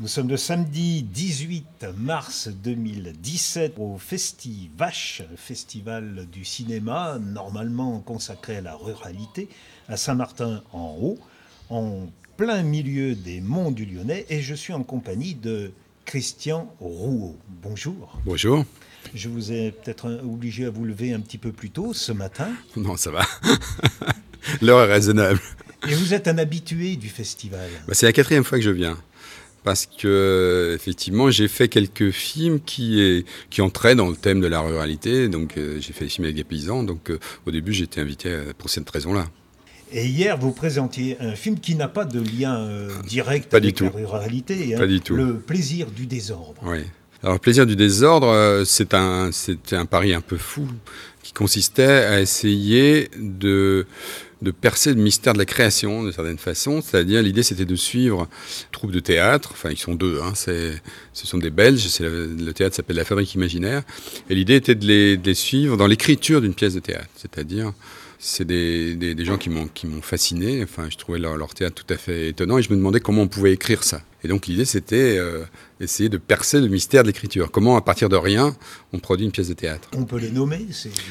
Nous sommes le samedi 18 mars 2017 au Festivache, festival du cinéma normalement consacré à la ruralité, à Saint-Martin-en-Haut, en plein milieu des monts du Lyonnais, et je suis en compagnie de Christian Rouault. Bonjour. Bonjour. Je vous ai peut-être obligé à vous lever un petit peu plus tôt ce matin. Non, ça va. L'heure est raisonnable. Et vous êtes un habitué du festival. Bah, c'est la quatrième fois que je viens parce que effectivement j'ai fait quelques films qui, est, qui entraient dans le thème de la ruralité. Donc euh, j'ai fait des films avec des paysans. Donc euh, au début été invité euh, pour cette raison-là. Et hier, vous présentiez un film qui n'a pas de lien direct avec la ruralité. Hein, pas du tout. Le plaisir du désordre. Oui. Alors, le plaisir du désordre, c'est un, un pari un peu fou qui consistait à essayer de de percer le mystère de la création, de certaine façon. C'est-à-dire, l'idée, c'était de suivre une troupe de théâtre. Enfin, ils sont deux. Hein, ce sont des Belges. Le, le, théâtre s'appelle La Fabrique Imaginaire. Et l'idée était de les, suivre dans l'écriture d'une pièce de théâtre. C'est-à-dire, c'est des, des, gens qui m'ont qui m'ont fasciné. Enfin, je trouvais leur, leur, théâtre tout à fait étonnant et je me demandais comment on pouvait écrire ça. Et donc l'idée c'était euh, essayer de percer le mystère de l'écriture. Comment à partir de rien on produit une pièce de théâtre. On peut les nommer.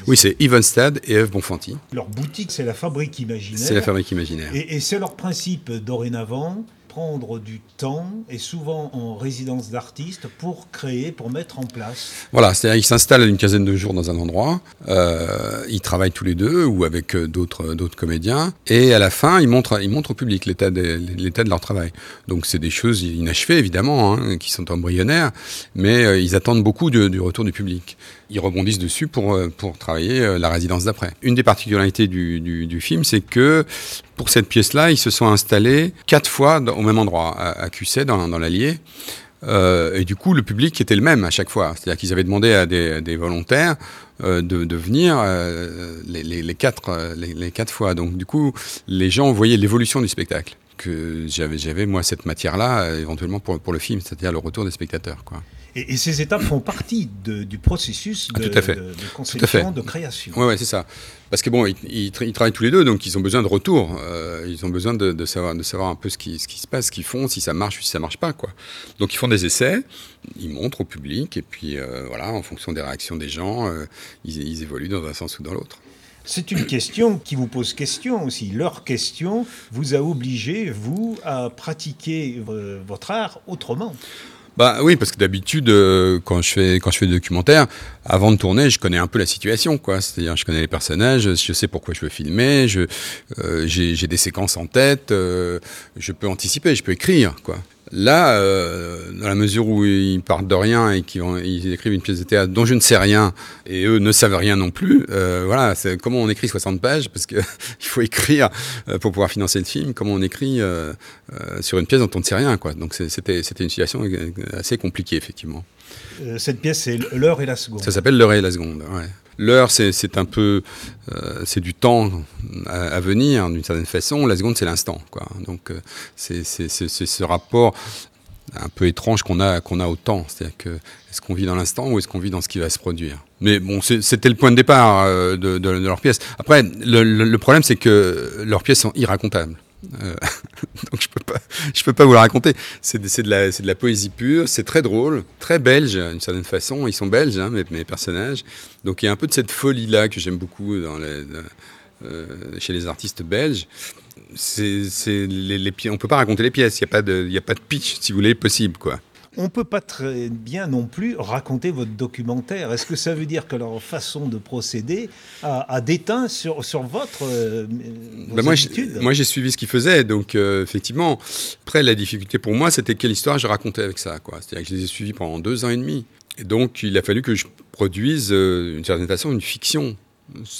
Oui, c'est Evenstad et Eve Bonfanti. Leur boutique, c'est la Fabrique Imaginaire. C'est la Fabrique Imaginaire. Et, et c'est leur principe dorénavant prendre du temps et souvent en résidence d'artiste pour créer, pour mettre en place. Voilà, c'est-à-dire qu'ils s'installent une quinzaine de jours dans un endroit, euh, ils travaillent tous les deux ou avec euh, d'autres d'autres comédiens et à la fin ils montrent ils montrent au public l'état de l'état de leur travail. Donc c'est des choses inachevées évidemment, hein, qui sont embryonnaires, mais euh, ils attendent beaucoup du, retour du public. Ils rebondissent dessus pour euh, pour travailler euh, la résidence d'après. Une des particularités du, du, du film, c'est que pour cette pièce-là, ils se sont installés quatre fois au même endroit, à, à Cusset, dans, dans l'Allier. Euh, et du coup, le public était le même à chaque fois. C'est-à-dire qu'ils avaient demandé à des, des volontaires euh, de, de, venir euh, les, les, quatre, euh, les, quatre fois. Donc, du coup, les gens voyaient l'évolution du spectacle. Que j'avais, j'avais moi cette matière-là, éventuellement pour, pour le film, c'est-à-dire le retour des spectateurs. Quoi. Et, et, ces étapes font partie de, du processus de, ah, tout à fait. de, de conception, de création. Oui, ouais, c'est ça. Parce que bon, ils, ils, ils, travaillent tous les deux, donc ils ont besoin de retour. Euh, ils ont besoin de, de, savoir, de savoir un peu ce qui, ce qui se passe, ce qu'ils font, si ça marche ou si ça marche pas, quoi. Donc ils font des essais, ils montrent au public, et puis euh, voilà, en fonction des réactions des gens, euh, ils, ils évoluent dans un sens ou dans l'autre. C'est une question qui vous pose question aussi. Leur question vous a obligé, vous, à pratiquer votre art autrement. Bah oui, parce que d'habitude, euh, quand je fais quand je fais des documentaires, avant de tourner, je connais un peu la situation, quoi. C'est-à-dire, je connais les personnages, je sais pourquoi je veux filmer, je euh, j'ai des séquences en tête, euh, je peux anticiper, je peux écrire, quoi. Là, euh, dans la mesure où ils partent de rien et qu'ils ils écrivent une pièce de théâtre dont je ne sais rien et eux ne savent rien non plus, euh, voilà, comment on écrit 60 pages parce que il faut écrire euh, pour pouvoir financer le film. Comment on écrit sur une pièce dont on ne sait rien, quoi. Donc c'était une situation assez compliquée effectivement. Cette pièce, c'est l'heure et la seconde. Ça s'appelle l'heure et la seconde. L'heure, c'est un peu, euh, c'est du temps à, venir d'une certaine façon. La seconde, c'est l'instant, quoi. Donc euh, c'est ce rapport un peu étrange qu'on a qu'on a au temps. C'est-à-dire que est-ce qu'on vit dans l'instant ou est-ce qu'on vit dans ce qui va se produire? Mais bon, c'était le point de départ euh, de, leur pièce. Après, le, le problème, c'est que leurs pièces sont irracontables. Euh, donc je peux pas, je peux pas vous la raconter. C'est de, de, la, c'est de la poésie pure. C'est très drôle, très belge d'une certaine façon. Ils sont belges, hein, mes, mes, personnages. Donc il y a un peu de cette folie là que j'aime beaucoup dans euh, chez les artistes belges. C'est les, les, on peut pas raconter les pièces. Il y a pas de, il y a pas de pitch, si vous voulez, possible quoi on ne peut pas très bien non plus raconter votre documentaire. Est-ce que ça veut dire que leur façon de procéder a, a déteint sur, sur votre euh, ben moi, j'ai suivi ce qu'ils faisaient. Donc, euh, effectivement, après, la difficulté pour moi, c'était quelle histoire je racontais avec ça. C'est-à-dire que je les ai suivis pendant deux ans et demi. Et donc, il a fallu que je produise, euh, d'une certaine façon, une fiction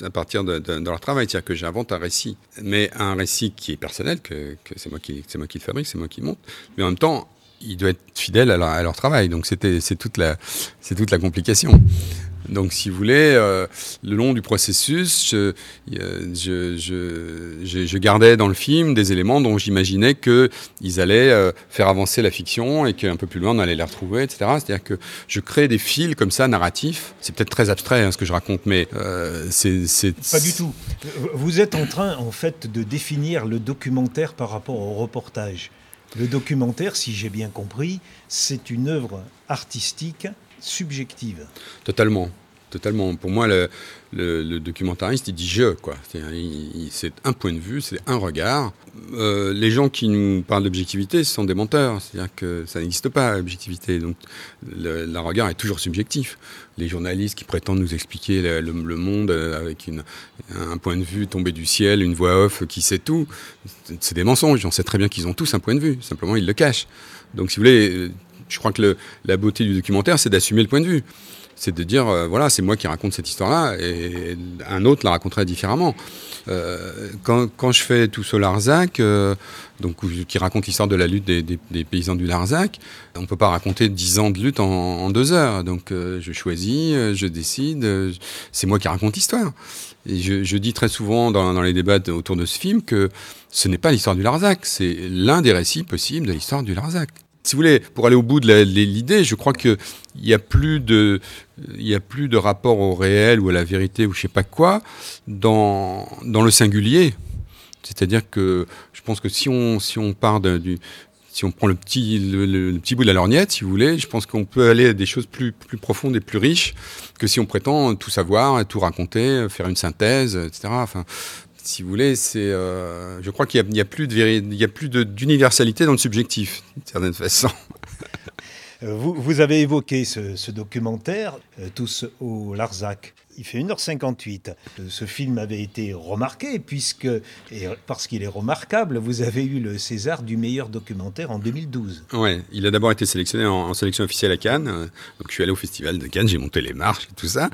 à partir de, de, de leur travail, c'est-à-dire que j'invente un récit, mais un récit qui est personnel, que, que c'est moi qui c'est moi qui le fabrique, c'est moi qui le monte, mais en même temps ils doivent être fidèles à leur, à leur travail. Donc c'était c'est toute la c'est toute la complication. Donc, si vous voulez, euh, le long du processus, je, je, je, je, gardais dans le film des éléments dont j'imaginais qu'ils allaient euh, faire avancer la fiction et qu'un peu plus loin, on allait les retrouver, etc. C'est-à-dire que je crée des fils comme ça, narratifs. C'est peut-être très abstrait hein, ce que je raconte, mais euh, c'est... Pas du tout. Vous êtes en train, en fait, de définir le documentaire par rapport au reportage. Le documentaire, si j'ai bien compris, c'est une œuvre artistique subjective. Totalement. Totalement. Pour moi, le, le, documentariste, il dit je, quoi. C'est un point de vue, c'est un regard. Euh, les gens qui nous parlent d'objectivité, sont des menteurs. C'est-à-dire que ça n'existe pas, l'objectivité. Donc, le, regard est toujours subjectif. Les journalistes qui prétendent nous expliquer le, monde avec une, un point de vue tombé du ciel, une voix off qui sait tout, c'est des mensonges. On sait très bien qu'ils ont tous un point de vue. Simplement, ils le cachent. Donc, si vous voulez, je crois que la beauté du documentaire, c'est d'assumer le point de vue c'est de dire, euh, voilà, c'est moi qui raconte cette histoire-là, et un autre la raconterait différemment. Euh, quand, je fais tout ce Larzac, euh, donc, qui raconte l'histoire de la lutte des, paysans du Larzac, on ne peut pas raconter dix ans de lutte en, deux heures. Donc je choisis, je décide, c'est moi qui raconte l'histoire. Et je, dis très souvent dans, dans, les débats autour de ce film que ce n'est pas l'histoire du Larzac, c'est l'un des récits possibles de l'histoire du Larzac si vous voulez, pour aller au bout de l'idée, je crois qu'il n'y a plus de, a plus de rapport au réel ou à la vérité ou je sais pas quoi dans, dans le singulier. C'est-à-dire que je pense que si on, si on part du, si on prend le petit, le, petit bout de la lorgnette, si vous voulez, je pense qu'on peut aller à des choses plus, plus profondes et plus riches que si on prétend tout savoir, tout raconter, faire une synthèse, etc. si vous voulez, c'est, euh, je crois qu'il n'y a, a plus d'universalité dans le subjectif, d'une certaine façon. Euh, vous, vous, avez évoqué ce, documentaire, euh, Tous au Larzac il fait 1h58. Ce film avait été remarqué, puisque, et parce qu'il est remarquable, vous avez eu le César du meilleur documentaire en 2012. Oui, il a d'abord été sélectionné en, sélection officielle à Cannes. Donc je suis allé au festival de Cannes, j'ai monté les marches et tout ça.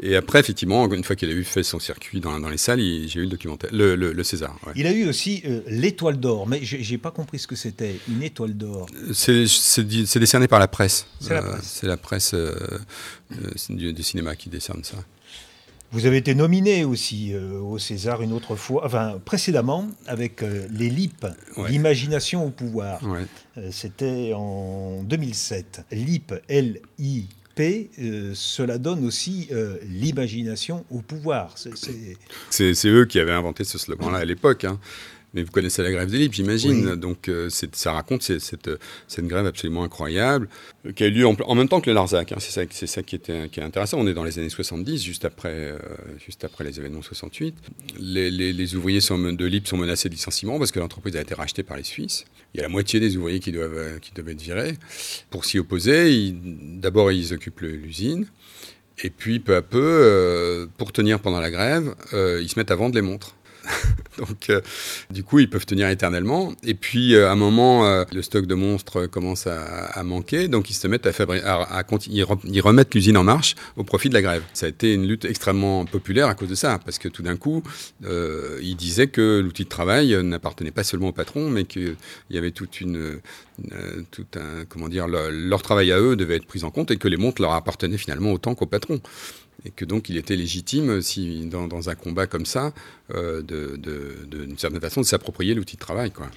Et après, effectivement, une fois qu'il a eu fait son circuit dans, les salles, j'ai eu le documentaire, le, César. Il a eu aussi euh, l'étoile d'or, mais j'ai pas compris ce que c'était, une étoile d'or. C'est décerné par la presse. C'est la presse. C'est la presse euh, euh, du cinéma qui décerne ça. Vous avez été nominé aussi euh, au César une autre fois, enfin précédemment avec euh, Les LIP, l'imagination au pouvoir. Euh, c'était en 2007. LIP, L-I-P, cela donne aussi l'imagination au pouvoir. C'est eux qui avaient inventé ce slogan-là à l'époque. Hein. Mais vous connaissez la grève des Libres, j'imagine. Donc euh, ça raconte cette, cette, grève absolument incroyable euh, qui a eu lieu en, même temps que le Larzac. Hein. C'est ça, c'est ça qui, était, qui est intéressant. On est dans les années 70, juste après, euh, juste après les événements 68. Les, les, ouvriers sont, de Libres sont menacés de licenciement parce que l'entreprise a été rachetée par les Suisses. Il y a la moitié des ouvriers qui doivent, qui doivent être virés. Pour s'y opposer, d'abord ils occupent l'usine. Et puis peu à peu, pour tenir pendant la grève, ils se mettent à vendre les montres. Donc, euh, du coup, ils peuvent tenir éternellement. Et puis, euh, à un moment, euh, le stock de monstres commence à, manquer. Donc, ils se mettent à fabriquer, à, ils, remettent l'usine en marche au profit de la grève. Ça a été une lutte extrêmement populaire à cause de ça. Parce que tout d'un coup, ils disaient que l'outil de travail n'appartenait pas seulement au patron, mais qu'il y avait toute une, tout un, comment dire, leur travail à eux devait être pris en compte et que les montres leur appartenaient finalement autant qu'au patron et que donc il était légitime, si, dans, un combat comme ça, euh, de, d'une certaine façon, de s'approprier l'outil de travail. Quoi.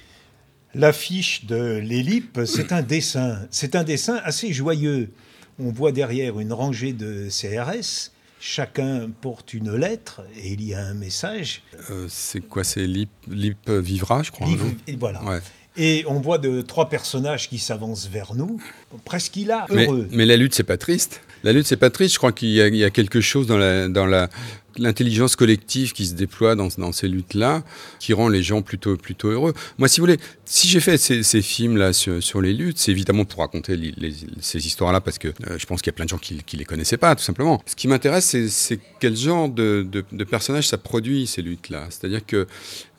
L'affiche de l'Élip, c'est un dessin. C'est un dessin assez joyeux. On voit derrière une rangée de CRS. Chacun porte une lettre et il y a un message. Euh, c'est quoi? C'est Lip, Lip Vivra, je crois. et voilà. Et on voit de trois personnages qui s'avancent vers nous, presque il a heureux. Mais, mais la lutte, c'est pas triste. La lutte, c'est pas triste. Je crois qu'il y, y, a quelque chose dans la, dans la, l'intelligence collective qui se déploie dans, ces luttes-là, qui rend les gens plutôt, plutôt heureux. Moi, si vous voulez, si j'ai fait ces, films-là sur, les luttes, c'est évidemment pour raconter ces histoires-là, parce que euh, je pense qu'il y a plein de gens qui ne les connaissaient pas, tout simplement. Ce qui m'intéresse, c'est quel genre de, de, de personnages ça produit, ces luttes-là. C'est-à-dire que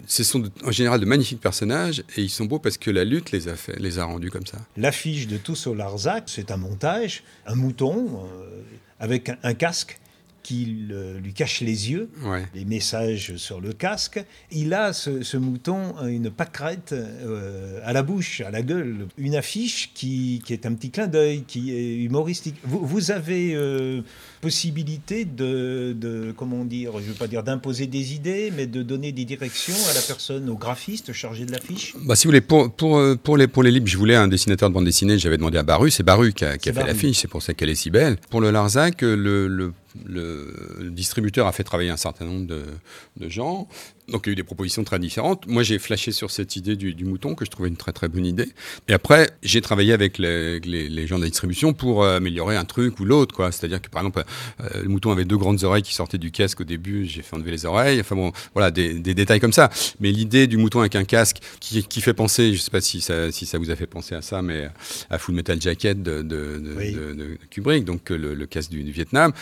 ce sont en général de magnifiques personnages, et ils sont beaux parce que la lutte les a, fait, les a rendus comme ça. L'affiche de Tous au Larzac, c'est un montage, un mouton, euh, avec un casque qui lui cache les yeux, les messages sur le casque. Il a, ce, mouton, une pâquerette euh, à la bouche, à la gueule, une affiche qui, est un petit clin d'œil, qui est humoristique. Vous, avez euh, possibilité de, comment dire, je ne veux pas dire d'imposer des idées, mais de donner des directions à la personne, au graphiste chargé de l'affiche? Bah, Si vous voulez, pour, pour, euh, pour, les, pour les livres, je voulais un dessinateur de bande dessinée, j'avais demandé à Baru, c'est Baru qui a, fait l'affiche, c'est pour ça qu'elle est si belle. Pour le Larzac, le, le, le, distributeur a fait travailler un certain nombre de, gens Donc il y a eu des propositions très différentes. Moi j'ai flashé sur cette idée du, mouton que je trouvais une très très bonne idée. Et après j'ai travaillé avec les, les, gens de la distribution pour euh, améliorer un truc ou l'autre. quoi. C'est-à-dire que par exemple euh, le mouton avait deux grandes oreilles qui sortaient du casque au début, j'ai fait enlever les oreilles. Enfin bon, voilà des, des détails comme ça. Mais l'idée du mouton avec un casque qui, qui, fait penser, je sais pas si ça, si ça vous a fait penser à ça, mais à Full Metal Jacket de, de, de, Kubrick, donc le, le casque du, du Vietnam.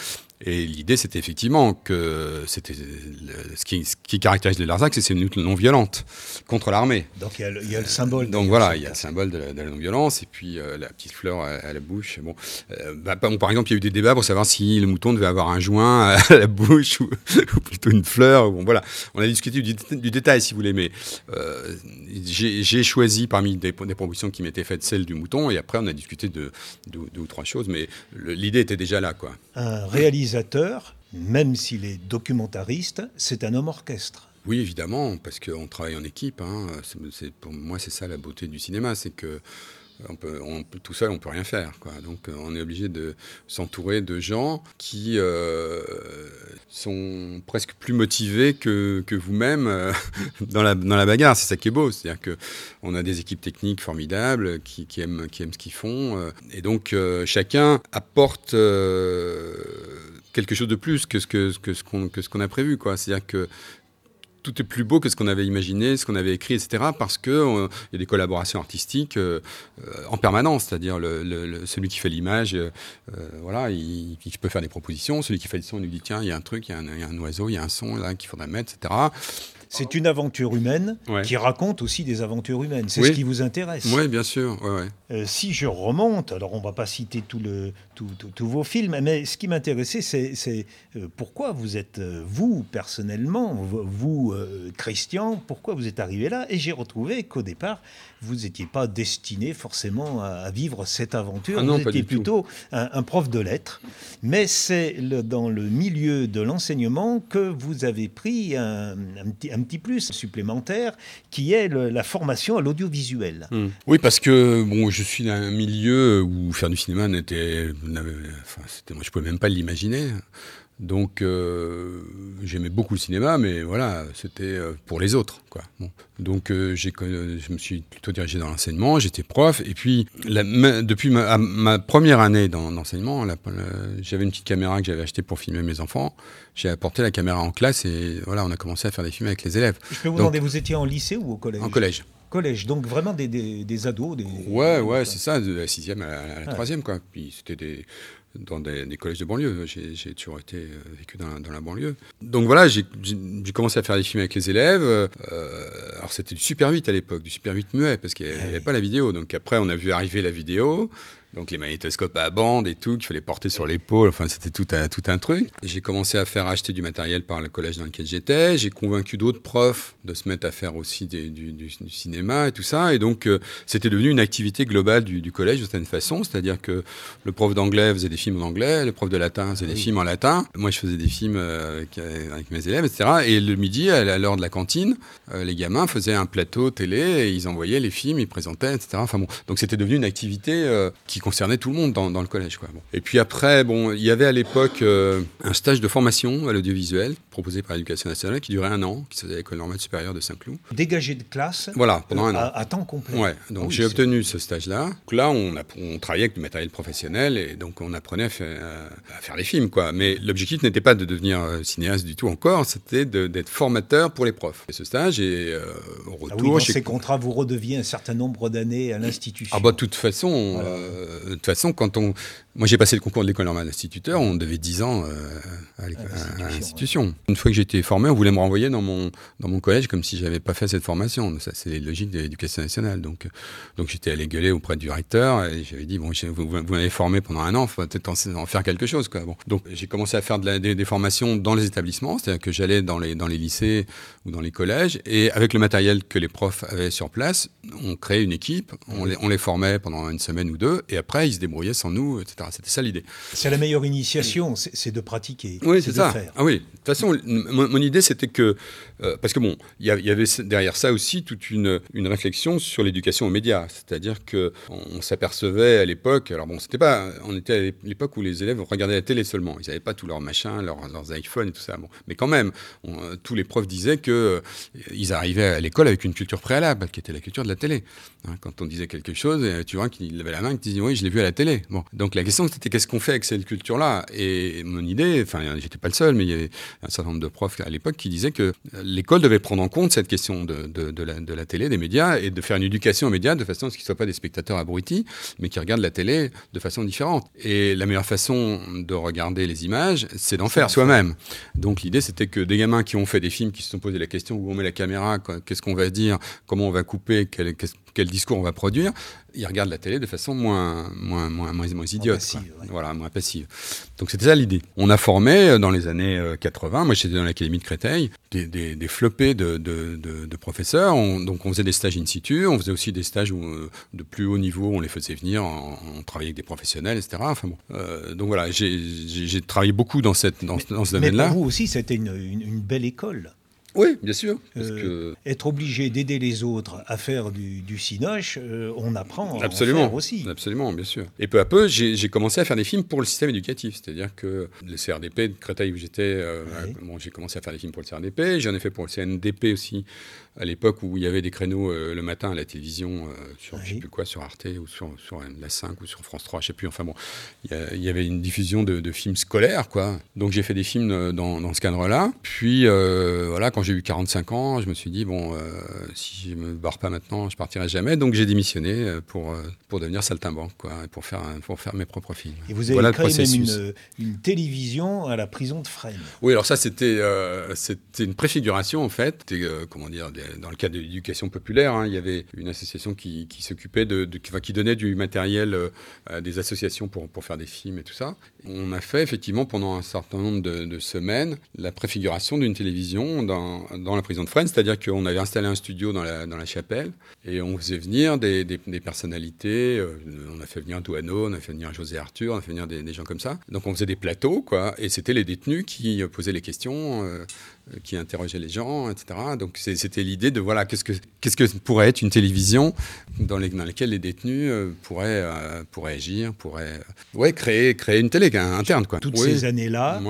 Et l'idée, c'était effectivement que c'était ce qui, ce qui, caractérise les Larzac, c'est une lutte non violente contre l'armée. Donc il y, a le, il y, a le symbole. donc voilà, il y a le symbole de la, de la non-violence et puis euh, la petite fleur à, la bouche. Bon, euh, bah, bon, par exemple, il y a eu des débats pour savoir si le mouton devait avoir un joint à la bouche ou, plutôt une fleur. Bon, voilà, on a discuté du, du détail, si vous voulez, mais euh, j'ai choisi parmi des, des propositions qui m'étaient faites celle du mouton et après on a discuté de deux ou trois choses, mais l'idée était déjà là, quoi. Un réalisateur même s'il est documentariste, c'est un homme orchestre. Oui, évidemment, parce qu'on travaille en équipe. Hein. pour moi, c'est ça la beauté du cinéma, c'est que peut, tout seul, on peut rien faire. Donc, on est obligé de s'entourer de gens qui euh, sont presque plus motivés que, vous-même euh, dans, la, bagarre. C'est ça qui est beau. C'est-à-dire qu'on a des équipes techniques formidables qui, aiment, ce qu'ils font. Euh. et donc, chacun apporte quelque chose de plus que ce qu'on a prévu. C'est-à-dire que tout est plus beau que ce qu'on avait imaginé, ce qu'on avait écrit, etc. Parce qu'il euh, y a des collaborations artistiques euh, euh, en permanence. C'est-à-dire celui qui fait l'image, voilà, il, peut faire des propositions. Celui qui fait le son, il lui dit tiens, il y a un truc, il y y a un oiseau, il y a un son là qu'il faudrait mettre, etc. C'est une aventure humaine qui raconte aussi des aventures humaines. C'est ce qui vous intéresse. Oui, bien sûr. si je remonte, alors on ne va pas citer tous vos films, mais ce qui m'intéressait, c'est pourquoi vous êtes, vous personnellement, vous, Christian, pourquoi vous êtes arrivé là? Et j'ai retrouvé qu'au départ, vous n'étiez pas destiné forcément à, vivre cette aventure. Ah vous étiez plutôt un, prof de lettres. Mais c'est dans le milieu de l'enseignement que vous avez pris un, petit, plus supplémentaire qui est la formation à l'audiovisuel. Hmm. Oui, parce que bon, je suis dans un milieu où faire du cinéma n'était. Enfin, moi, je pouvais même pas l'imaginer. Donc euh, j'aimais beaucoup le cinéma, mais voilà, c'était euh, pour les autres. Quoi. Donc euh, je me suis plutôt dirigé dans l'enseignement, j'étais prof, et puis depuis ma, première année dans l'enseignement, j'avais une petite caméra que j'avais achetée pour filmer mes enfants. J'ai apporté la caméra en classe et voilà, on a commencé à faire des films avec les élèves. Je peux vous demander, vous étiez en lycée ou au collège? En collège collège, donc vraiment des, des, ados. Des, ouais, ouais, c'est ça, de la sixième à la, ah. troisième, quoi. Puis c'était des, dans des, collèges de banlieue. J'ai toujours été euh, vécu dans, la banlieue. Donc voilà, j'ai commencé à faire des films avec les élèves. Euh, alors c'était du Super 8 à l'époque, du Super 8 muet, parce qu'il n'y avait, pas la vidéo. Donc après, on a vu arriver la vidéo. Donc les magnétoscopes à bande et tout, qu'il fallait porter sur l'épaule, enfin c'était tout un, tout un truc. J'ai commencé à faire acheter du matériel par le collège dans lequel j'étais. J'ai convaincu d'autres profs de se mettre à faire aussi du, cinéma et tout ça. Et donc euh, c'était devenu une activité globale du, collège de certaine façon. C'est-à-dire que le prof d'anglais faisait des films en anglais, le prof de latin faisait des ah films en latin. Moi je faisais des films euh, avec, mes élèves, etc. Et le midi, à l'heure de la cantine, euh, les gamins faisaient un plateau télé et ils envoyaient les films, ils présentaient, etc. Enfin bon, donc c'était devenu une activité qui concernait tout le monde dans, le collège. Quoi. Et puis après, bon, il y avait à l'époque euh, un stage de formation à l'audiovisuel proposé par l'Éducation nationale qui durait un an, qui s'appelait l'École normale supérieure de Saint-Cloud. Dégagé de classe Voilà, pendant un an. À, temps complet. Ouais, donc j'ai obtenu ce stage-là. Là, on, a, on travaillait avec du matériel professionnel et donc on apprenait à faire, à faire les films. Quoi. Mais l'objectif n'était pas de devenir euh, cinéaste du tout encore, c'était d'être formateur pour les profs. Et ce stage, et euh, au retour... Ah oui, dans ces contrats, vous redeviez un certain nombre d'années à l'institution. Ah bah de toute façon, toute façon, quand on, moi j'ai passé le concours de l'école normale d'instituteur, on devait 10 ans euh, à l'institution. Une fois que j'étais formé, on voulait me renvoyer dans mon dans mon collège comme si j'avais pas fait cette formation. Ça c'est les logiques de l'éducation nationale. Donc donc j'étais allé gueuler auprès du recteur et j'avais dit bon vous, vous m'avez formé pendant un an, faut peut-être en, faire quelque chose quoi. Bon donc j'ai commencé à faire de la, des, formations dans les établissements, c'est-à-dire que j'allais dans les dans les lycées ou dans les collèges et avec le matériel que les profs avaient sur place, on créait une équipe, on les on les formait pendant une semaine ou deux et après ils se débrouillaient sans nous, etc. C'était ça l'idée. C'est la meilleure initiation, c'est de pratiquer. Oui, c'est ça. Faire. Ah oui. De toute façon, mon, idée, c'était que. Euh, parce que bon, il y, avait derrière ça aussi toute une, une réflexion sur l'éducation aux médias. C'est-à-dire qu'on on, s'apercevait à l'époque. Alors bon, c'était pas. On était à l'époque où les élèves regardaient la télé seulement. Ils n'avaient pas tous leurs machins, leurs, leurs iPhones et tout ça. Bon. Mais quand même, tous les profs disaient qu'ils euh, ils arrivaient à l'école avec une culture préalable, qui était la culture de la télé. Hein, quand on disait quelque chose, tu vois qu'il levait la main, qu'il disait oui, je l'ai vu à la télé. Bon, donc la question c'était qu'est-ce qu'on fait avec cette culture-là? Et mon idée, enfin, j'étais pas le seul, mais il y avait un certain nombre de profs à l'époque qui disaient que l'école devait prendre en compte cette question de, de, la, de, la, télé, des médias, et de faire une éducation aux médias de façon à ce qu'ils ne soient pas des spectateurs abrutis, mais qui regardent la télé de façon différente. Et la meilleure façon de regarder les images, c'est d'en faire soi-même. Donc l'idée, c'était que des gamins qui ont fait des films, qui se sont posé la question où on met la caméra, qu'est-ce qu'on va dire, comment on va couper, quel, quel discours on va produire, ils regardent la télé de façon moins, moins, moins, moins, moins idiote. Voilà, moins passive. Donc c'était ça l'idée. On a formé euh, dans les années 80, euh, moi j'étais dans l'académie de Créteil, des, des, des flopés de, de, de, professeurs. donc on faisait des stages in situ, on faisait aussi des stages où, euh, de plus haut niveau, on les faisait venir, on, travaillait avec des professionnels, etc. Enfin bon. donc voilà, j'ai travaillé beaucoup dans, cette, dans, dans ce domaine-là. Mais pour vous aussi, c'était une, une, une belle école. Oui, bien sûr. Euh, être obligé d'aider les autres à faire du, du cinoche, euh, on apprend Absolument. à en faire aussi. Absolument, bien sûr. Et peu à peu, j'ai commencé à faire des films pour le système éducatif. C'est-à-dire que le CRDP de Créteil où j'étais, euh, bon, j'ai commencé à faire des films pour le CRDP. J'en ai fait pour le CNDP aussi, à l'époque où il y avait des créneaux le matin à la télévision, sur je sais plus quoi, sur Arte ou sur, sur la 5 ou sur France 3, je sais plus. Enfin bon, il y, avait une diffusion de, de, films scolaires, quoi. Donc j'ai fait des films dans, dans ce cadre-là. Puis voilà, quand j'ai eu 45 ans, je me suis dit, bon, euh, si je me barre pas maintenant, je partirai jamais. Donc j'ai démissionné euh, pour, euh, pour devenir saltimbanque, quoi, pour faire, pour faire mes propres films. Et vous avez créé même une, une, télévision à la prison de Fresnes. Oui, alors ça, c'était c'était une préfiguration, en fait. comment dire, dans le cadre de l'éducation populaire, hein, il y avait une association qui, s'occupait de, qui donnait du matériel à des associations pour, pour faire des films et tout ça. On a fait effectivement pendant un certain nombre de, semaines la préfiguration d'une télévision dans dans, la prison de Fresnes, c'est-à-dire qu'on avait installé un studio dans la, dans la chapelle et on faisait venir des, des, personnalités. Euh, on a fait venir Douaneau, on a fait venir José Arthur, on a fait venir des, gens comme ça. Donc on faisait des plateaux, quoi, et c'était les détenus qui posaient les questions, euh, qui interrogeaient les gens, etc. Donc c'était l'idée de voilà, qu'est-ce que, qu'est-ce que pourrait être une télévision dans, les, dans laquelle les détenus euh, pourraient, pourraient agir, pourraient ouais, créer, créer une télé interne. Quoi. Toutes ces années-là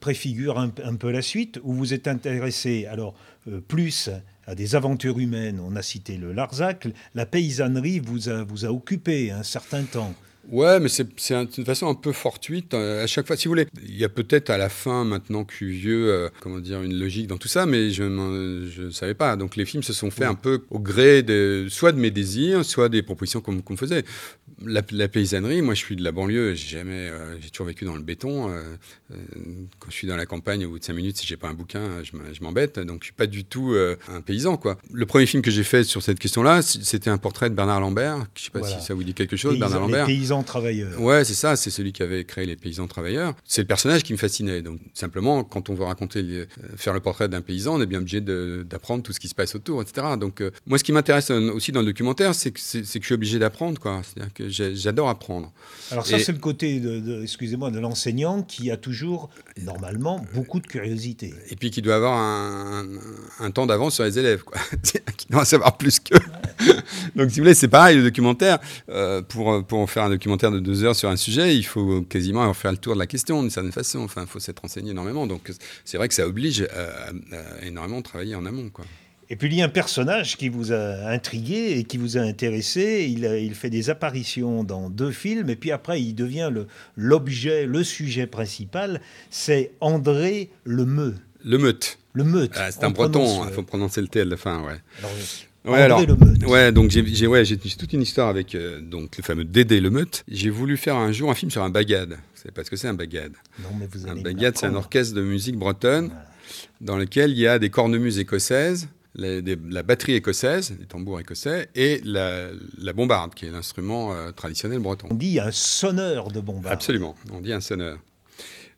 préfigurent un, un peu la suite, où vous êtes intéressé alors euh, plus à des aventures humaines. On a cité le Larzac. La paysannerie vous a, vous a occupé un certain temps. Ouais, mais c'est une façon un peu fortuite. Euh, à chaque fois, si vous voulez, il y a peut-être à la fin, maintenant que je suis vieux, euh, comment dire, une logique dans tout ça, mais je ne savais pas. Donc les films se sont faits un peu au gré de, soit de mes désirs, soit des propositions qu'on me faisait la, paysannerie, moi je suis de la banlieue, j'ai jamais, euh, j'ai toujours vécu dans le béton. Euh, quand je suis dans la campagne, au bout de cinq minutes, si j'ai pas un bouquin, je m'embête. Donc je suis pas du tout un paysan, quoi. Le premier film que j'ai fait sur cette question-là, c'était un portrait de Bernard Lambert. Je sais pas si ça vous dit quelque chose, Bernard Lambert. Travailleurs. Ouais, c'est ça. C'est celui qui avait créé les paysans travailleurs. C'est le personnage qui me fascinait. Donc simplement, quand on veut raconter, faire le portrait d'un paysan, on est bien obligé d'apprendre tout ce qui se passe autour, etc. Donc moi, ce qui m'intéresse aussi dans le documentaire, c'est que, que je suis obligé d'apprendre, quoi. C'est-à-dire que j'adore apprendre. Alors ça, c'est le côté, excusez-moi, de l'enseignant qui a toujours, normalement, beaucoup de curiosité. Et puis qui doit avoir un, temps d'avance sur les élèves, quoi. qui doit en savoir plus qu'eux. Donc si vous voulez, c'est pareil, le documentaire. Euh, pour, pour faire un documentaire de deux heures sur un sujet, il faut quasiment faire le tour de la question d'une certaine façon. Enfin, il faut s'être renseigné énormément. Donc c'est vrai que ça oblige à, à énormément travailler en amont, quoi. Et puis il y a un personnage qui vous a intrigué et qui vous a intéressé. Il, il fait des apparitions dans deux films et puis après il devient l'objet, le, sujet principal. C'est André Lemeu. Lemeute. Lemeute. Ah, c'est un breton, il faut prononcer le T à la fin, ouais. Alors, Ouais, alors, ouais, donc j'ai ouais, toute une histoire avec euh, donc le fameux Dédé Lemeute. J'ai voulu faire un jour un film sur un bagad. C'est parce que c'est un bagad. Non, mais vous un bagad, c'est un orchestre de musique bretonne dans lequel il y a des cornemuses écossaises, la batterie écossaise, les tambours écossais, et la, bombarde, qui est l'instrument euh, traditionnel breton. On dit un sonneur de bombarde. Absolument, on dit un sonneur.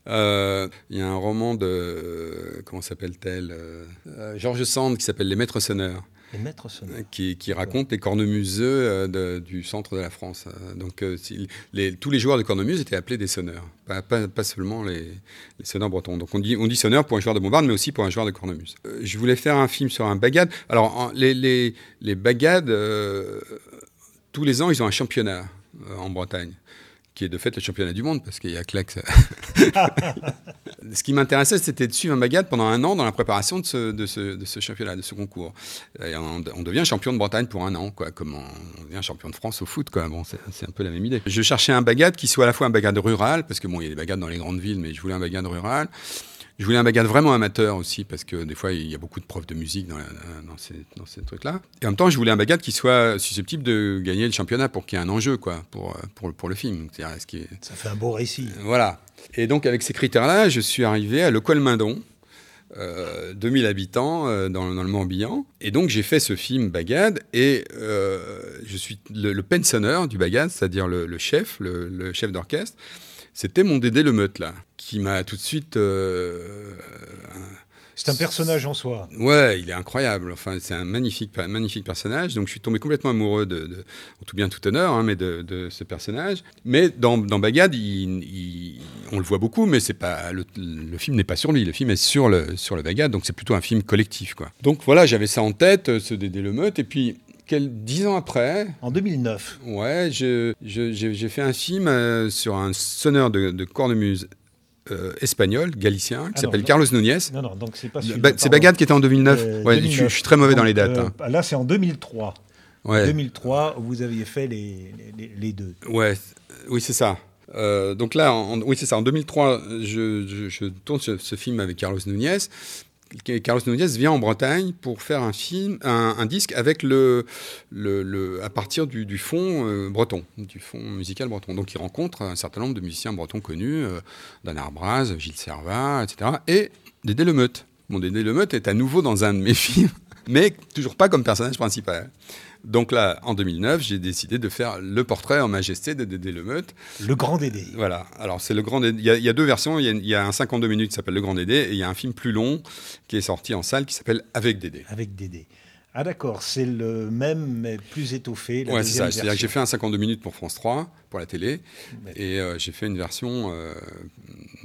Euh, il y a un roman de. comment s'appelle-t-elle Georges Sand qui s'appelle Les Maîtres Sonneurs. Sonneurs. Qui, raconte les cornemuseux de, du centre de la France. Donc les, tous les joueurs de cornemuse étaient appelés des sonneurs, pas, seulement les, sonneurs bretons. Donc on dit, on dit sonneur pour un joueur de bombarde, mais aussi pour un joueur de cornemuse. je voulais faire un film sur un bagad. Alors les, les bagades, tous les ans, ils ont un championnat en Bretagne qui est de fait le championnat du monde, parce qu'il y a que ce qui m'intéressait, c'était de suivre un bagad pendant un an dans la préparation de ce, de ce, de ce championnat, de ce concours. on, devient champion de Bretagne pour un an, quoi, comme on, devient champion de France au foot. Quoi. Bon, c'est un peu la même idée. Je cherchais un bagad qui soit à la fois un bagad rural, parce que bon, il y a des bagades dans les grandes villes, mais je voulais un bagad rural je voulais un bagad vraiment amateur aussi, parce que des fois, il y a beaucoup de profs de musique dans, dans ces, dans ces trucs-là. Et en même temps, je voulais un bagad qui soit susceptible de gagner le championnat pour qu'il y ait un enjeu quoi, pour, pour, pour le film. Ce qui est... Ça fait un beau récit. Voilà. Et donc, avec ces critères-là, je suis arrivé à Le Colmindon. Euh, 2000 habitants euh, dans, dans, le Morbihan. Et donc j'ai fait ce film Bagad et euh, je suis le, le pensonneur du Bagad, c'est-à-dire le, le, chef, le, le chef d'orchestre. C'était mon Dédé le Meute, là, qui m'a tout de suite. Euh, c'est un personnage en soi. Ouais, il est incroyable. Enfin, c'est un magnifique, magnifique personnage. Donc, je suis tombé complètement amoureux de, en tout bien tout honneur, hein, mais de, ce personnage. Mais dans, dans Bagad, on le voit beaucoup, mais c'est pas le, film n'est pas sur lui. Le film est sur le sur le Bagad, donc c'est plutôt un film collectif, quoi. Donc voilà, j'avais ça en tête, ce Dédé le Meute, et puis dix ans après. En 2009. Ouais, j'ai fait un film euh, sur un sonneur de, cornemuse euh, espagnol, galicien, qui ah s'appelle Carlos Núñez. Non, non, donc c'est pas C'est Bagad qui était en 2009. Euh, ouais, Je, suis très mauvais dans les dates. Hein. Là, c'est en 2003. Ouais. 2003, vous aviez fait les, les, deux. Ouais, oui, c'est ça. donc là, oui, c'est ça. En 2003, je, je tourne ce, ce, film avec Carlos Núñez. Carlos Núñez vient en Bretagne pour faire un film, un, disque avec le, le, à partir du, du fond euh, breton, du fond musical breton. Donc il rencontre un certain nombre de musiciens bretons connus, euh, Dan Arbraz, Gilles Servat, etc. Et Dédé Lemeute. Bon, Dédé Lemeute est à nouveau dans un de mes films, mais toujours pas comme personnage principal. Donc là, en 2009, j'ai décidé de faire le portrait en majesté de Dédé Lemeute. Le Grand Dédé. Voilà. Alors, c'est le Grand Dédé. Il y, a, deux versions. Il y a, un 52 minutes qui s'appelle Le Grand Dédé et il y a un film plus long qui est sorti en salle qui s'appelle Avec Dédé. Avec Dédé. Ah d'accord, c'est le même mais plus étoffé. Ouais, c'est ça. C'est-à-dire que j'ai fait un 52 minutes pour France 3, pour la télé, et euh, j'ai fait une version euh,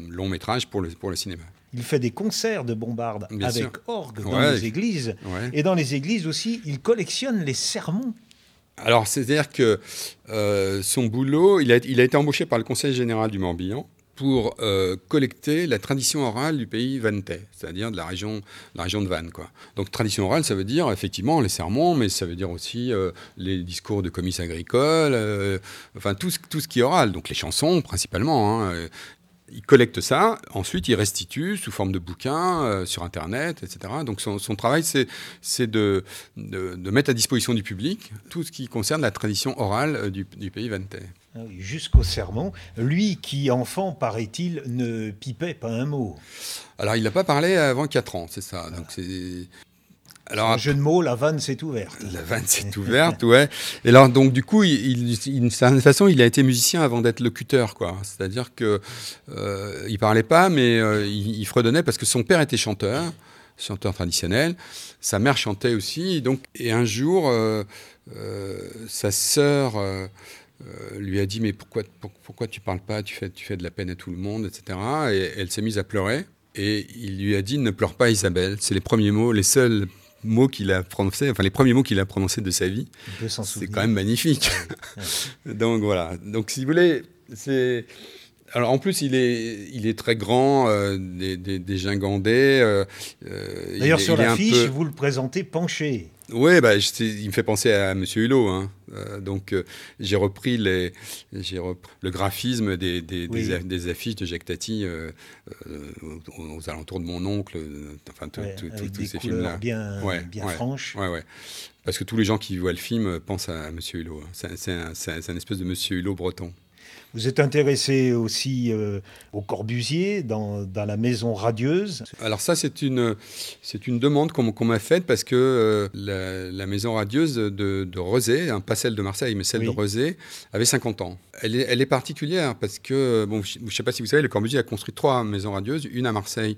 long métrage pour le, pour le cinéma. Il fait des concerts de bombarde avec orgue dans les églises. Et dans les églises aussi, il collectionne les sermons. Alors, c'est-à-dire que euh, son boulot, il a, il a, été embauché par le Conseil général du Morbihan pour euh, collecter la tradition orale du pays vantais, c'est-à-dire de la région, de Vannes. Donc tradition orale, ça veut dire effectivement les sermons, mais ça veut dire aussi euh, les discours de comices agricoles, enfin tout ce, qui est oral, donc les chansons principalement. Hein, il collecte ça, ensuite il restitue sous forme de bouquins euh, sur Internet, etc. Donc son, travail, c'est de, mettre à disposition du public tout ce qui concerne la tradition orale euh, du, pays vantais. Ah jusqu'au sermon. Lui qui, enfant, paraît-il, ne pipait pas un mot. Alors, il n'a pas parlé avant 4 ans, c'est ça. Donc, c'est alors, un jeu de mots, la vanne s'est ouverte. La vanne s'est ouverte, ouais. Et alors, donc, du coup, il, d'une certaine façon, il a été musicien avant d'être locuteur, quoi. C'est-à-dire que euh, il parlait pas, mais euh, il, fredonnait parce que son père était chanteur, chanteur traditionnel. Sa mère chantait aussi. Donc, et un jour, euh, euh, sa sœur lui a dit mais pourquoi, pourquoi tu parles pas Tu fais, tu fais de la peine à tout le monde, etc. Et elle s'est mise à pleurer. Et il lui a dit ne pleure pas Isabelle. C'est les premiers mots, les seuls mots qu'il a prononcés, enfin les premiers mots qu'il a prononcés de sa vie. C'est quand même magnifique. Donc voilà. Donc si vous voulez, c'est. Alors en plus, il est, il est très grand, euh, des, des, des, gingandais. Euh, euh D'ailleurs, sur l'affiche, peu... vous le présentez penché. Oui, bah, il me fait penser à M. Hulot. Hein. Euh, donc, euh, j'ai repris, les, repris le graphisme des, des, des, affiches de Jacques Tati euh, aux, alentours de mon oncle, enfin, tous ces films-là. bien, bien franches. Ouais, ouais. Parce que tous les gens qui voient le film pensent à, M. Hulot. Hein. C'est un, un, espèce de M. Hulot breton. Vous êtes intéressé aussi euh, au Corbusier, dans, dans, la maison radieuse Alors ça, c'est une, c'est une demande qu'on, m'a faite parce que euh, la, la, maison radieuse de, de Rezé, hein, pas celle de Marseille, mais celle de Rezé, avait 50 ans. Elle est, elle est particulière parce que, bon, je ne sais pas si vous savez, le Corbusier a construit trois maisons radieuses, une à Marseille,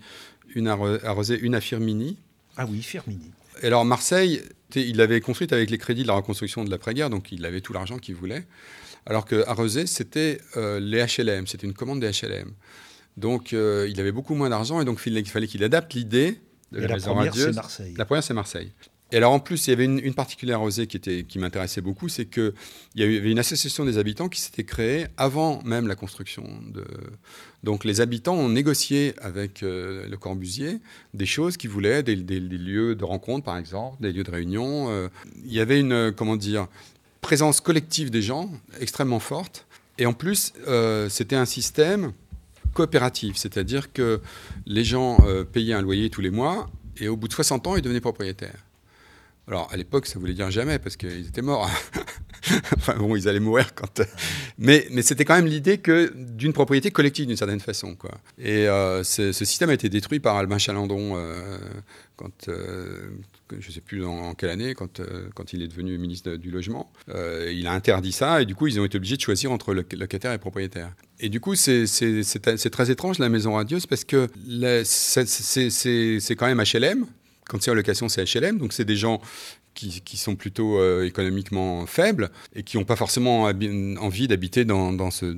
une à, à Rezé, une à Firmini. Ah oui, Firmini. Et alors Marseille, il l'avait construite avec les crédits de la reconstruction de l'après-guerre, donc il avait tout l'argent qu'il voulait. Alors qu'à Rezé, c'était euh, les HLM, c'était une commande des HLM. Donc euh, il avait beaucoup moins d'argent et donc il fallait qu'il adapte l'idée de la, maison radieuse. Marseille. La première, c'est Marseille. Et alors en plus, il y avait une, une particularité qui, était, qui m'intéressait beaucoup, c'est qu'il y avait une association des habitants qui s'était créée avant même la construction. De... Donc les habitants ont négocié avec euh, le Corbusier des choses qu'ils voulaient, des, lieux de rencontre par exemple, des lieux de réunion. Euh. il y avait une, comment dire, présence collective des gens extrêmement forte. Et en plus, euh, c'était un système coopératif, c'est-à-dire que les gens payaient un loyer tous les mois et au bout de 60 ans, ils devenaient propriétaires. Alors, à l'époque, ça voulait dire jamais, parce qu'ils étaient morts. enfin, bon, ils allaient mourir quand. Euh, mais, mais c'était quand même l'idée que d'une propriété collective, d'une certaine façon. Quoi. Et euh, ce, système a été détruit par Albin Chalandon, euh, quand, je ne sais plus en, quelle année, quand, quand il est devenu ministre du Logement. il a interdit ça, et du coup, ils ont été obligés de choisir entre locataire et propriétaire. Et du coup, c'est très étrange, la maison radieuse, parce que c'est quand même HLM, quand c'est en location, c'est HLM, donc c'est des gens qui, qui, sont plutôt euh, économiquement faibles et qui n'ont pas forcément envie d'habiter dans, dans ce,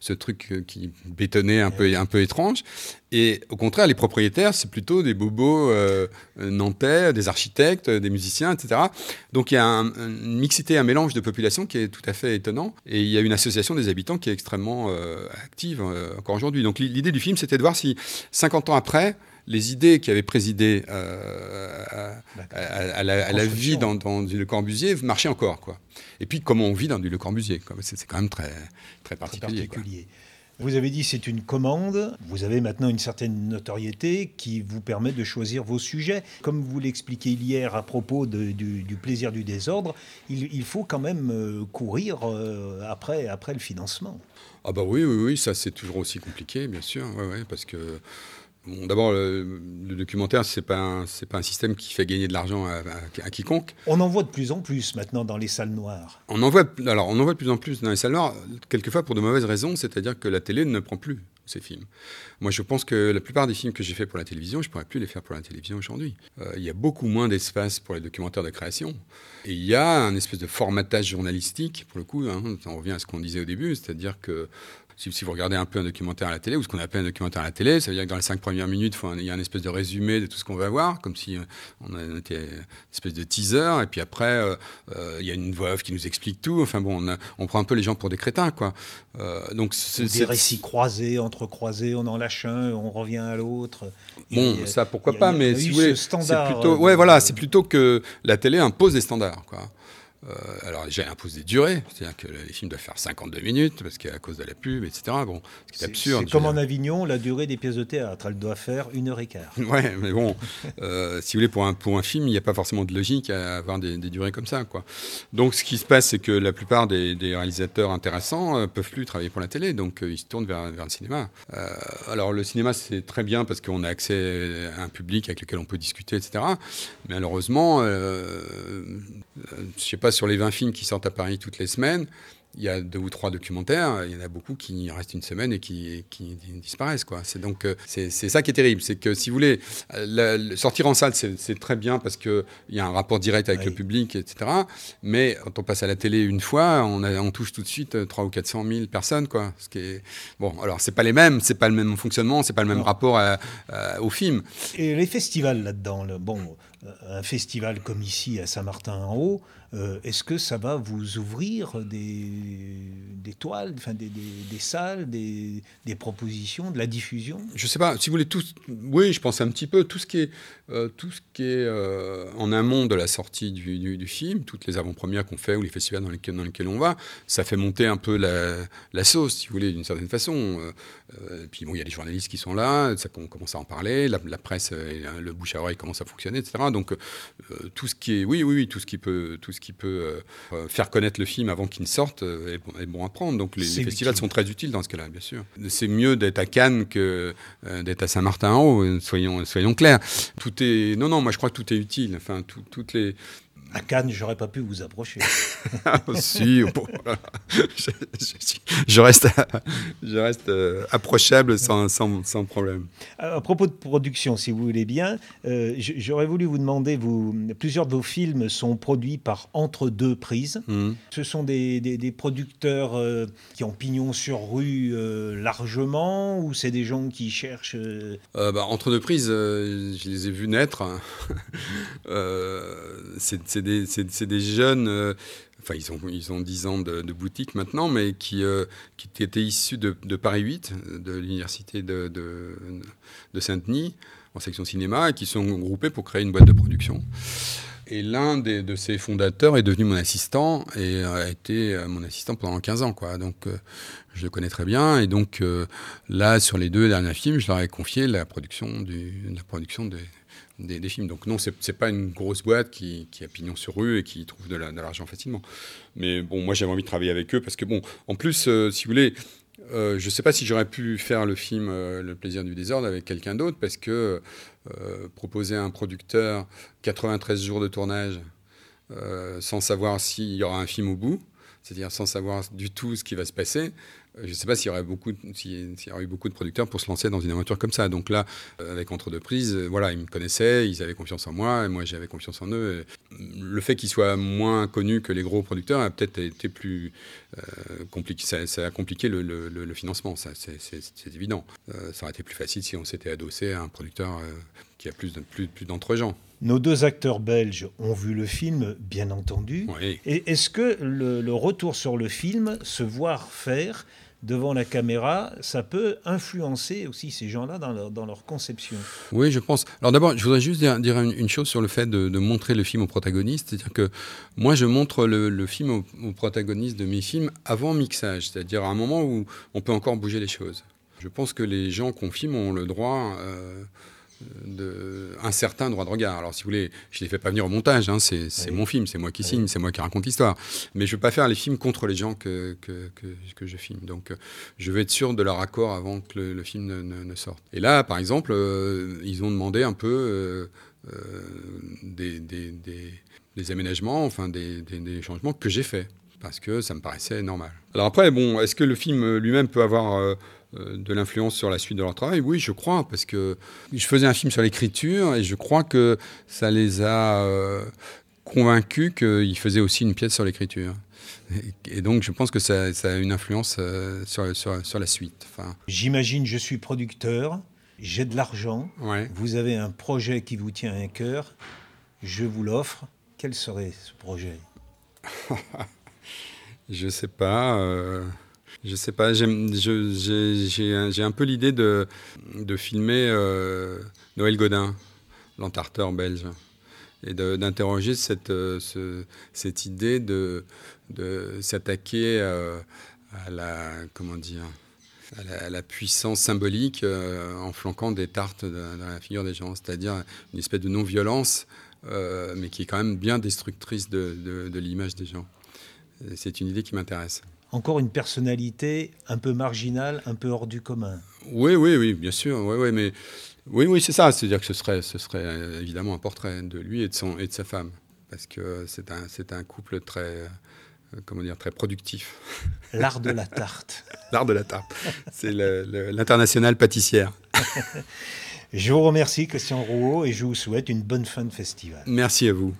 ce, truc euh, qui bétonné un peu, un peu étrange. Et au contraire, les propriétaires, c'est plutôt des bobos euh, nantais, des architectes, des musiciens, etc. Donc il y a une mixité, un mélange de population qui est tout à fait étonnant. Et il y a une association des habitants qui est extrêmement active encore aujourd'hui. Donc l'idée du film, c'était de voir si 50 ans après, les idées qui avaient présidé euh, à, la, vie dans, du Le Corbusier marchaient encore. Quoi. Et puis, comment on vit dans du Le Corbusier C'est quand même très, très particulier. Vous avez dit c'est une commande. Vous avez maintenant une certaine notoriété qui vous permet de choisir vos sujets. Comme vous l'expliquiez hier à propos du, plaisir du désordre, il, faut quand même euh, courir euh, après, après le financement. Ah bah oui, oui, oui, ça c'est toujours aussi compliqué, bien sûr, ouais, parce que D'abord, le, documentaire, ce n'est pas, pas, un système qui fait gagner de l'argent à, quiconque. On en voit de plus en plus maintenant dans les salles noires. On en voit, alors, on en voit de plus en plus dans les salles noires, quelquefois pour de mauvaises raisons, c'est-à-dire que la télé ne prend plus ces films. Moi, je pense que la plupart des films que j'ai faits pour la télévision, je ne pourrais plus les faire pour la télévision aujourd'hui. Euh, il y a beaucoup moins d'espace pour les documentaires de création. Et il y a un espèce de formatage journalistique, pour le coup, hein, on revient à ce qu'on disait au début, c'est-à-dire que si, vous regardez un peu un documentaire à la télé, ou ce qu'on appelle un documentaire à la télé, ça veut dire que dans les cinq premières minutes, il y a une espèce de résumé de tout ce qu'on va voir, comme si euh, on était une espèce de teaser, et puis après, euh, euh, il y a une voix off qui nous explique tout. Enfin bon, on, prend un peu les gens pour des crétins, quoi. donc c'est, des récits croisés, entrecroisés, on en lâche un, on revient à l'autre. Bon, ça pourquoi pas, mais si vous voulez, c'est plutôt, ouais, voilà, c'est plutôt que la télé impose des standards, quoi. Euh, alors j'ai imposé des durées, c'est-à-dire que les films doivent faire 52 minutes parce qu'à cause de la pub, etc. Bon, ce qui est, absurde. C'est comme en Avignon, la durée des pièces de théâtre, elle doit faire une heure et quart. Ouais, mais bon, euh, si vous voulez, pour un, pour un film, il n'y a pas forcément de logique à avoir des, durées comme ça, quoi. Donc ce qui se passe, c'est que la plupart des, réalisateurs intéressants ne euh, peuvent plus travailler pour la télé, donc ils se tournent vers, vers le cinéma. alors le cinéma, c'est très bien parce qu'on a accès à un public avec lequel on peut discuter, etc. Mais malheureusement, je sais pas sur les 20 films qui sortent à Paris toutes les semaines, il y a deux ou trois documentaires, il y en a beaucoup qui restent une semaine et qui, disparaissent. Quoi. C'est donc euh, c'est, ça qui est terrible, c'est que si vous voulez euh, sortir en salle, c'est, très bien parce qu'il y a un rapport direct avec le public, etc. Mais quand on passe à la télé une fois, on, on touche tout de suite 3 ou 400 000 personnes, quoi. Ce qui est bon. Alors c'est pas les mêmes, c'est pas le même fonctionnement, c'est pas le même rapport au film. Et les festivals là-dedans, le, bon, un festival comme ici à Saint-Martin-en-Haut. Euh, est-ce que ça va vous ouvrir des, toiles, enfin des, des, salles, des, propositions, de la diffusion? Je ne sais pas. Si vous voulez tout, oui, je pense un petit peu tout ce qui est, euh, tout ce qui est euh, en amont de la sortie du, du, film, toutes les avant-premières qu'on fait ou les festivals dans lesquels, dans lesquels on va, ça fait monter un peu la, la sauce, si vous voulez, d'une certaine façon. et puis bon, il y a les journalistes qui sont là, ça on commence à en parler, la, presse, le bouche à oreille commence à fonctionner, etc. Donc tout ce qui est, oui, oui, oui, tout ce qui peut, tout ce qui peut euh, euh, faire connaître le film avant qu'il ne sorte euh, est, bon, à prendre. Donc les, festivals sont très utiles dans ce cas-là, bien sûr. C'est mieux d'être à Cannes que d'être à Saint-Martin-en-Haut, soyons, soyons clairs. Tout Non, non, moi je crois que tout est utile. Enfin, toutes les... À Cannes, j'aurais pas pu vous approcher. si, je reste, je reste euh, approchable sans, sans, sans, problème. À propos de production, si vous voulez bien, euh, j'aurais voulu vous demander, vous, plusieurs de vos films sont produits par Entre deux prises. Mmh. Ce sont des, des, producteurs euh, qui ont pignon sur rue largement ou c'est des gens qui cherchent bah, Entre deux prises, je les ai vus naître. c'est des, des, jeunes enfin ils ont, ils ont 10 ans de, boutique maintenant, mais qui, euh, qui étaient issus de, Paris 8, de l'université de, de, Saint-Denis, en section cinéma, et qui sont groupés pour créer une boîte de production. Et l'un de ces fondateurs est devenu mon assistant et a été euh, mon assistant pendant 15 ans. Quoi. Donc euh, je le connais très bien. Et donc là, sur les deux derniers films, je leur ai confié la production, du, la production des, des, films. Donc non, c'est n'est pas une grosse boîte qui, a pignon sur rue et qui trouve de l'argent facilement. Mais bon, moi j'avais envie de travailler avec eux parce que bon, en plus, euh, si vous voulez, euh, je ne sais pas si j'aurais pu faire le film euh, Le plaisir du désordre avec quelqu'un d'autre parce que proposer à un producteur 93 jours de tournage sans savoir s'il y aura un film au bout, c'est-à-dire sans savoir du tout ce qui va se passer, je ne sais pas s'il y aurait beaucoup, s'il y aurait eu beaucoup de producteurs pour se lancer dans une aventure comme ça. Donc là, euh, avec Entre deux prises, euh, voilà, ils me connaissaient, ils avaient confiance en moi, et moi j'avais confiance en eux. Le fait qu'ils soient moins connus que les gros producteurs a peut-être été plus euh, compliqué. Ça, a compliqué le, financement, c'est évident. ça aurait été plus facile si on s'était adossé à un producteur qui a plus, plus, plus d'entre-gens. Nos deux acteurs belges ont vu le film, bien entendu. Et est-ce que le, retour sur le film, se voir faire devant la caméra, ça peut influencer aussi ces gens-là dans leur, conception? Oui, je pense. Alors d'abord, je voudrais juste dire, une, chose sur le fait de, montrer le film au protagoniste. C'est-à-dire que moi, je montre le, film au, protagoniste de mes films avant mixage, c'est-à-dire à un moment où on peut encore bouger les choses. Je pense que les gens qu'on filme ont le droit... Euh, de, un certain droit de regard. Alors, si vous voulez, je ne les fais pas venir au montage, hein, c'est mon film, c'est moi qui signe, c'est moi qui raconte l'histoire. Mais je ne veux pas faire les films contre les gens que, que, que, je filme. Donc, euh, je veux être sûr de leur accord avant que le, film ne, sorte. Et là, par exemple, euh, ils ont demandé un peu euh, des, des, des, aménagements, enfin des, changements que j'ai faits, parce que ça me paraissait normal. Alors après, bon, est-ce que le film lui-même peut avoir de l'influence sur la suite de leur travail Oui, je crois, parce que je faisais un film sur l'écriture et je crois que ça les a euh, convaincus qu'ils faisaient aussi une pièce sur l'écriture. Et, donc, je pense que ça, a une influence euh, sur, sur, la suite. Enfin... J'imagine, je suis producteur, j'ai de l'argent, vous avez un projet qui vous tient à cœur, je vous l'offre. Quel serait ce projet? Je ne sais pas. Je sais pas, j'ai un, peu l'idée de, filmer euh, Noël Godin, l'entarteur belge, et d'interroger cette, euh, cette idée de, s'attaquer euh, à la, puissance symbolique en flanquant des tartes dans la figure des gens, c'est-à-dire une espèce de non-violence, mais qui est quand même bien destructrice de, de l'image des gens. C'est une idée qui m'intéresse encore une personnalité un peu marginale, un peu hors du commun. Oui, oui, oui, bien sûr. Oui, oui, mais oui, oui, c'est ça. C'est-à-dire que ce serait, ce serait euh, évidemment un portrait de lui et de, son, et de sa femme. Parce que c'est un, c'est un couple très, euh, comment dire, très productif. L'art de la tarte. L'art de la tarte. C'est l'international pâtissière. je vous remercie, Christian Rouault, et je vous souhaite une bonne fin de festival. Merci à vous.